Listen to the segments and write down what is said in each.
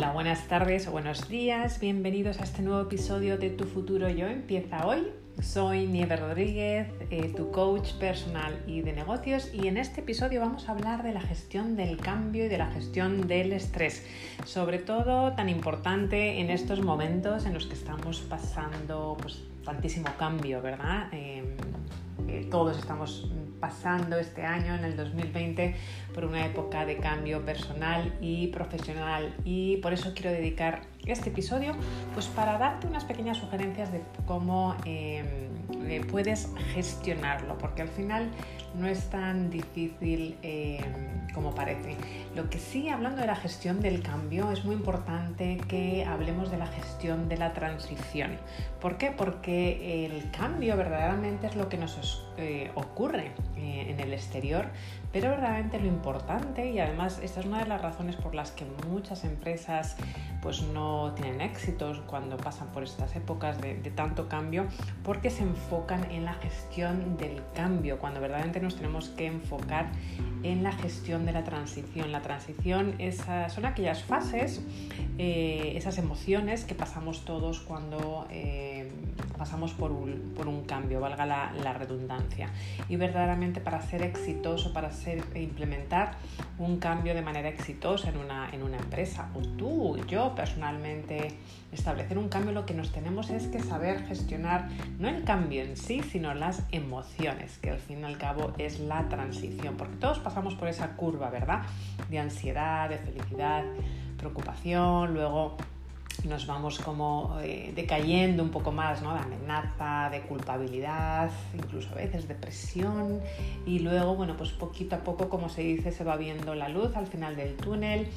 Hola, buenas tardes o buenos días. Bienvenidos a este nuevo episodio de Tu Futuro Yo empieza hoy. Soy Nieve Rodríguez, eh, tu coach personal y de negocios y en este episodio vamos a hablar de la gestión del cambio y de la gestión del estrés, sobre todo tan importante en estos momentos en los que estamos pasando pues, tantísimo cambio, ¿verdad? Em, eh, todos estamos pasando este año, en el 2020, por una época de cambio personal y profesional. Y por eso quiero dedicar este episodio pues para darte unas pequeñas sugerencias de cómo em, eh, puedes gestionarlo, porque al final no es tan difícil em, como parece. Lo que sí, hablando de la gestión del cambio, es muy importante que hablemos de la gestión de la transición. ¿Por qué? Porque el cambio verdaderamente es lo que nos eh, ocurre eh, en el exterior, pero verdaderamente lo importante, y además esta es una de las razones por las que muchas empresas pues no tienen éxitos cuando pasan por estas épocas de, tanto cambio, porque se enfocan en la gestión del cambio, cuando verdaderamente nos tenemos que enfocar en la gestión de la transición. La transición son aquellas fases, eh, esas emociones que pasamos todos cuando eh, pasamos por un, cambio, valga la, redundancia. Y verdaderamente para ser exitoso, para ser, e implementar un cambio de manera exitosa en una, en una empresa, o tú, yo, personalmente establecer un cambio, lo que nos tenemos es que saber gestionar no el cambio en sí, sino las emociones, que al fin y al cabo es la transición, porque todos pasamos por esa curva, ¿verdad? De ansiedad, de felicidad, preocupación, luego nos vamos como eh, decayendo un poco más, ¿no? De amenaza, de culpabilidad, incluso a veces depresión y luego, bueno, pues poquito a poco, como se dice, se va viendo la luz al final del túnel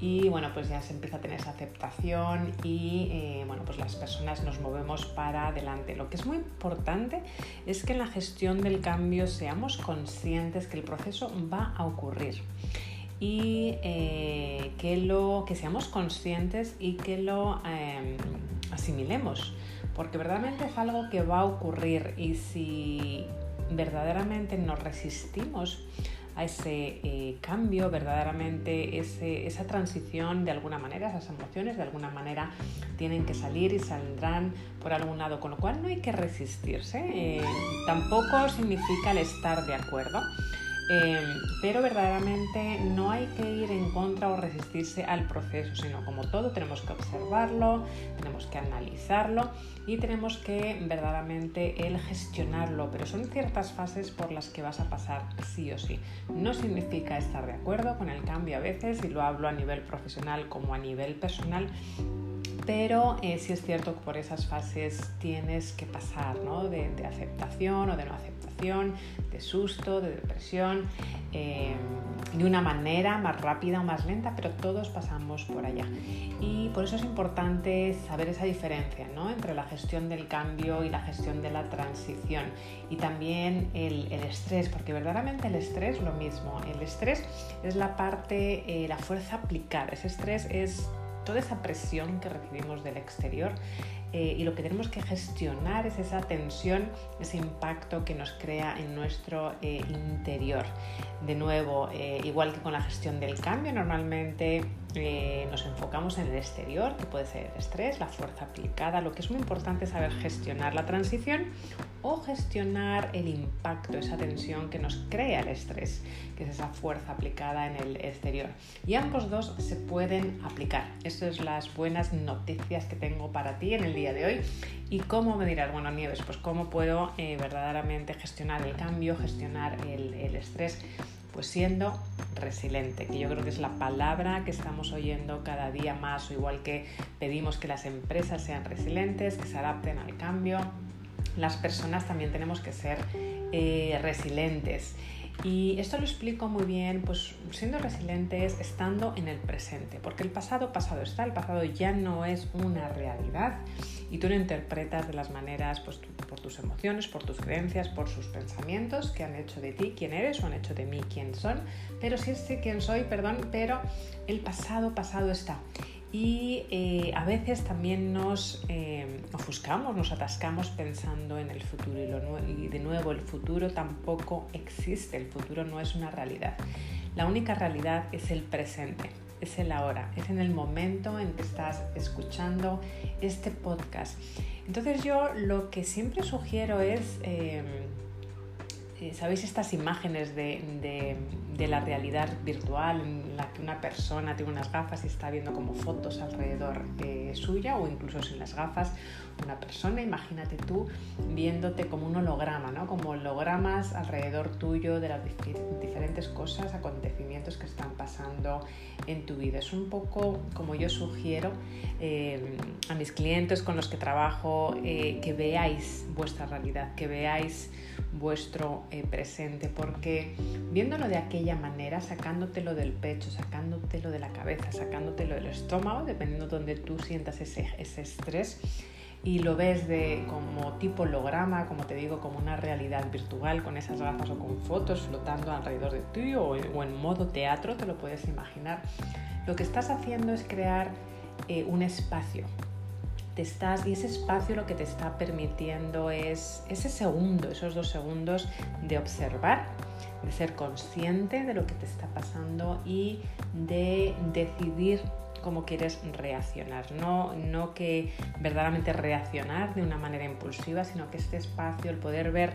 y bueno, pues ya se empieza a tener esa aceptación y eh, bueno, pues las personas nos movemos para adelante. Lo que es muy importante es que en la gestión del cambio seamos conscientes que el proceso va a ocurrir y eh, que, lo, que seamos conscientes y que lo em, asimilemos, porque verdaderamente es algo que va a ocurrir y si verdaderamente nos resistimos a ese eh, cambio, verdaderamente esa transición de alguna manera, esas emociones de alguna manera tienen que salir y saldrán por algún lado, con lo cual no hay que resistirse, eh, tampoco significa el estar de acuerdo. Eh, pero verdaderamente no hay que ir en contra o resistirse al proceso, sino como todo tenemos que observarlo, tenemos que analizarlo y tenemos que verdaderamente el gestionarlo, pero son ciertas fases por las que vas a pasar sí o sí. No significa estar de acuerdo con el cambio a veces, y lo hablo a nivel profesional como a nivel personal, pero eh, sí es cierto que por esas fases tienes que pasar ¿no? de, aceptación o de no aceptación, de susto, de depresión, eh, de una manera más rápida o más lenta, pero todos pasamos por allá. Y por eso es importante saber esa diferencia ¿no? entre la gestión del cambio y la gestión de la transición. Y también el, estrés, porque verdaderamente el estrés es lo mismo. El estrés es la parte, eh, la fuerza aplicada. Ese estrés es toda esa presión que recibimos del exterior eh, y lo que tenemos que gestionar es esa tensión, ese impacto que nos crea en nuestro eh, interior. De nuevo, eh, igual que con la gestión del cambio, normalmente nos enfocamos en el exterior, que puede ser el estrés, la fuerza aplicada. Lo que es muy importante es saber gestionar la transición o gestionar el impacto, esa tensión que nos crea el estrés, que es esa fuerza aplicada en el exterior. Y ambos dos se pueden aplicar. Estas son las buenas noticias que tengo para ti en el día de hoy. ¿Y cómo me dirás, bueno, Nieves, pues cómo puedo eh, verdaderamente gestionar el cambio, gestionar el, estrés? Pues siendo resiliente, que yo creo que es la palabra que estamos oyendo cada día más, o igual que pedimos que las empresas sean resilientes, que se adapten al cambio, las personas también tenemos que ser eh, resilientes. Y esto lo explico muy bien, pues siendo resilientes, estando en el presente, porque el pasado pasado está, el pasado ya no es una realidad. Y tú lo interpretas de las maneras, pues por tus emociones, por tus creencias, por sus pensamientos que han hecho de ti quién eres o han hecho de mí quién son, pero sí sé quién soy, perdón, pero el pasado pasado está y eh, a veces también nos eh, ofuscamos, nos atascamos pensando en el futuro y, y de nuevo el futuro tampoco existe, el futuro no es una realidad. La única realidad es el presente. es el ahora, es en el momento en que estás escuchando este podcast. Entonces yo lo que siempre sugiero es... Eh, ¿Sabéis estas imágenes de, la realidad virtual en la que una persona tiene unas gafas y está viendo como fotos alrededor eh, suya o incluso sin las gafas? Una persona, imagínate tú viéndote como un holograma, ¿no? como hologramas alrededor tuyo de las diferentes cosas, acontecimientos que están pasando en tu vida. Es un poco como yo sugiero eh, a mis clientes con los que trabajo que veáis vuestra realidad, que veáis vuestro eh, presente, porque viéndolo de aquella manera, sacándotelo del pecho, sacándotelo de la cabeza, sacándotelo del estómago, dependiendo de donde tú sientas ese, ese estrés, y lo ves de como tipo holograma, como te digo, como una realidad virtual con esas gafas o con fotos flotando alrededor de ti o, en modo teatro, te lo puedes imaginar. Lo que estás haciendo es crear eh, un espacio, estás y ese espacio lo que te está permitiendo es ese segundo, esos dos segundos de observar, de ser consciente de lo que te está pasando y de decidir cómo quieres reaccionar. No, no que verdaderamente reaccionar de una manera impulsiva, sino que este espacio, el poder ver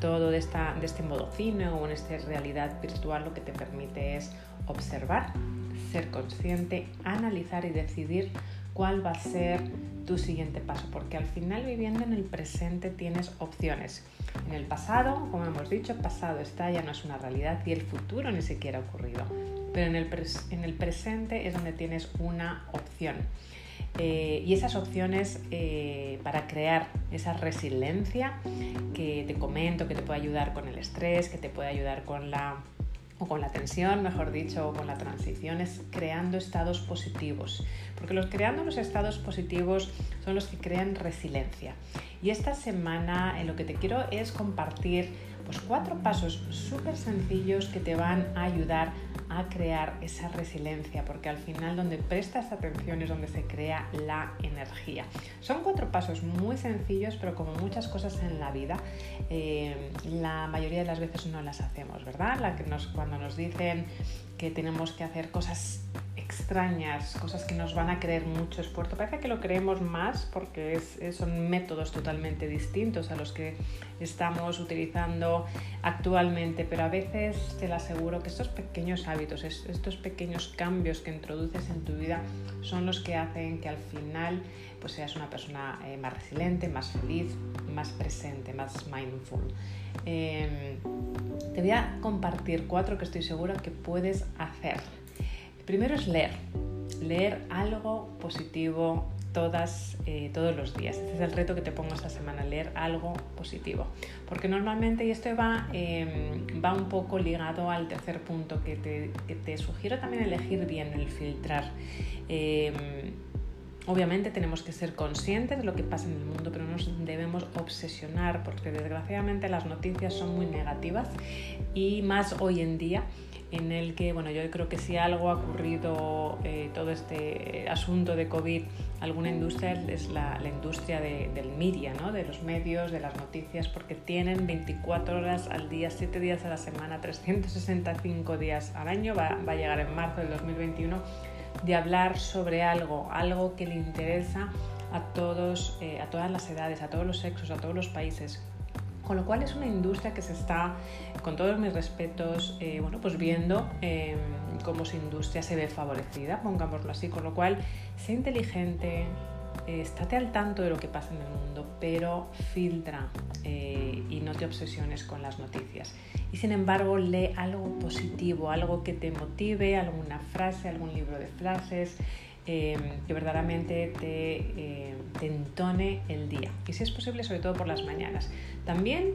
todo de, esta, de este modo cine o en esta realidad virtual, lo que te permite es observar, ser consciente, analizar y decidir cuál va a ser tu siguiente paso, porque al final viviendo en el presente tienes opciones. En el pasado, como hemos dicho, pasado está, ya no es una realidad y el futuro ni siquiera ha ocurrido, pero en el, en el presente es donde tienes una opción. Eh, y esas opciones eh, para crear esa resiliencia que te comento, que te puede ayudar con el estrés, que te puede ayudar con la o con la tensión, mejor dicho, o con la transición, es creando estados positivos. Porque los creando los estados positivos son los que crean resiliencia. Y esta semana en lo que te quiero es compartir pues, cuatro pasos súper sencillos que te van a ayudar a crear esa resiliencia, porque al final donde prestas atención es donde se crea la energía. Son cuatro pasos muy sencillos, pero como muchas cosas en la vida, eh, la mayoría de las veces no las hacemos, ¿verdad? La que nos, cuando nos dicen que tenemos que hacer cosas extrañas, cosas que nos van a creer mucho esfuerzo. Parece que lo creemos más porque son métodos totalmente distintos a los que estamos utilizando actualmente, pero a veces te lo aseguro que estos pequeños hábitos, estos pequeños cambios que introduces en tu vida son los que hacen que al final pues seas una persona eh, más resiliente, más feliz, más presente, más mindful. Em, te voy a compartir cuatro que estoy segura que puedes hacer Primero es leer, leer algo positivo eh, todos los días. Este es el reto que te pongo esta semana, leer algo positivo. Porque normalmente, y esto va, em, va un poco ligado al tercer punto, que te, que te sugiero también elegir bien, el filtrar. Em, obviamente tenemos que ser conscientes de lo que pasa en el mundo, pero no nos debemos obsesionar porque desgraciadamente las noticias son muy negativas y más hoy en día en el que, bueno, yo creo que si algo ha ocurrido eh, todo este asunto de COVID, alguna industria es la, industria del media, ¿no? de los medios, de las noticias, porque tienen 24 horas al día, 7 días a la semana, 365 días al año, va, va a llegar en marzo del 2021, de hablar sobre algo, algo que le interesa a, todos, eh, a todas las edades, a todos los sexos, a todos los países con lo cual es una industria que se está, con todos mis respetos, eh, bueno, pues viendo eh, cómo su industria se ve favorecida, pongámoslo así, con lo cual sé inteligente, eh, estate al tanto de lo que pasa en el mundo, pero filtra y no te obsesiones con las noticias. Y sin embargo, lee algo positivo, algo que te motive, alguna frase, algún libro de frases, Em, que verdaderamente te, em, te entone el día. Y si es posible, sobre todo por las mañanas. También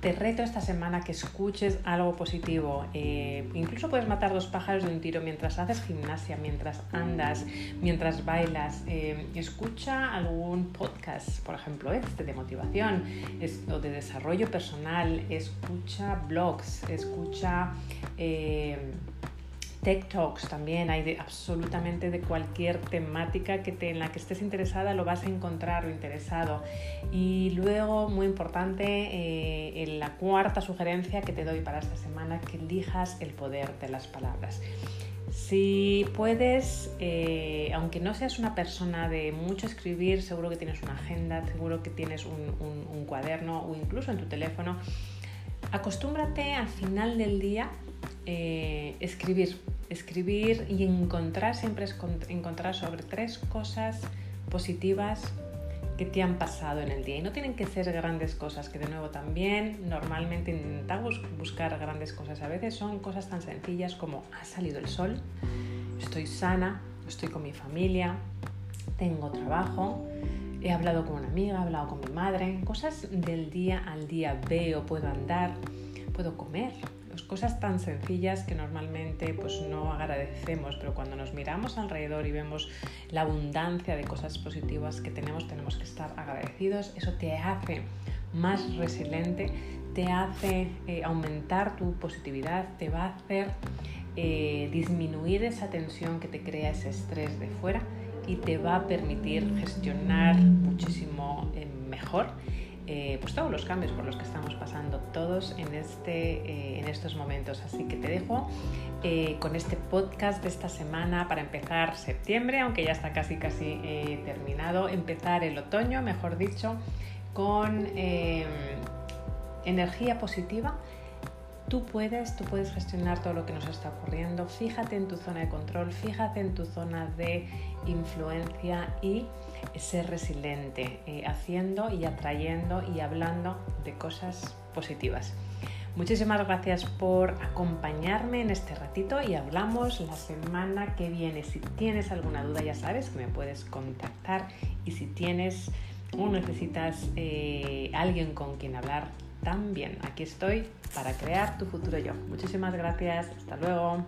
te reto esta semana que escuches algo positivo. Eh, incluso puedes matar dos pájaros de un tiro mientras haces gimnasia, mientras andas, mientras bailas. Em, escucha algún podcast, por ejemplo, este de motivación o de desarrollo personal. Escucha blogs, escucha Tech Talks también, hay absolutamente de cualquier temática que en la que estés interesada lo vas a encontrar o interesado. Y luego, muy importante, eh, en la cuarta sugerencia que te doy para esta semana, que elijas el poder de las palabras. Si puedes, eh, aunque no seas una persona de mucho escribir, seguro que tienes una agenda, seguro que tienes un, cuaderno o incluso en tu teléfono, acostúmbrate al final del día eh, escribir, escribir y encontrar, siempre encontrar sobre tres cosas positivas que te han pasado en el día. Y no tienen que ser grandes cosas, que de nuevo también normalmente intentamos buscar grandes cosas. A veces son cosas tan sencillas como ha salido el sol, estoy sana, estoy con mi familia, tengo trabajo, he hablado con una amiga, he hablado con mi madre, cosas del día al día, veo, puedo andar, puedo comer, pues cosas tan sencillas que normalmente pues no agradecemos, pero cuando nos miramos alrededor y vemos la abundancia de cosas positivas que tenemos, tenemos que estar agradecidos. Eso te hace más resiliente, te hace eh, aumentar tu positividad, te va a hacer eh, disminuir esa tensión que te crea ese estrés de fuera y te va a permitir gestionar muchísimo eh, mejor eh, pues todos los cambios por los que estamos pasando todos en, este, eh, en estos momentos. Así que te dejo eh, con este podcast de esta semana para empezar septiembre, aunque ya está casi casi terminado, empezar el otoño, mejor dicho, con energía positiva Tú puedes, tú puedes gestionar todo lo que nos está ocurriendo. Fíjate en tu zona de control, fíjate en tu zona de influencia y ser resiliente, eh, haciendo y atrayendo y hablando de cosas positivas. Muchísimas gracias por acompañarme en este ratito y hablamos la semana que viene. Si tienes alguna duda ya sabes que me puedes contactar y si tienes o necesitas eh, alguien con quien hablar también. Aquí estoy para crear tu futuro yo. Muchísimas gracias. Hasta luego.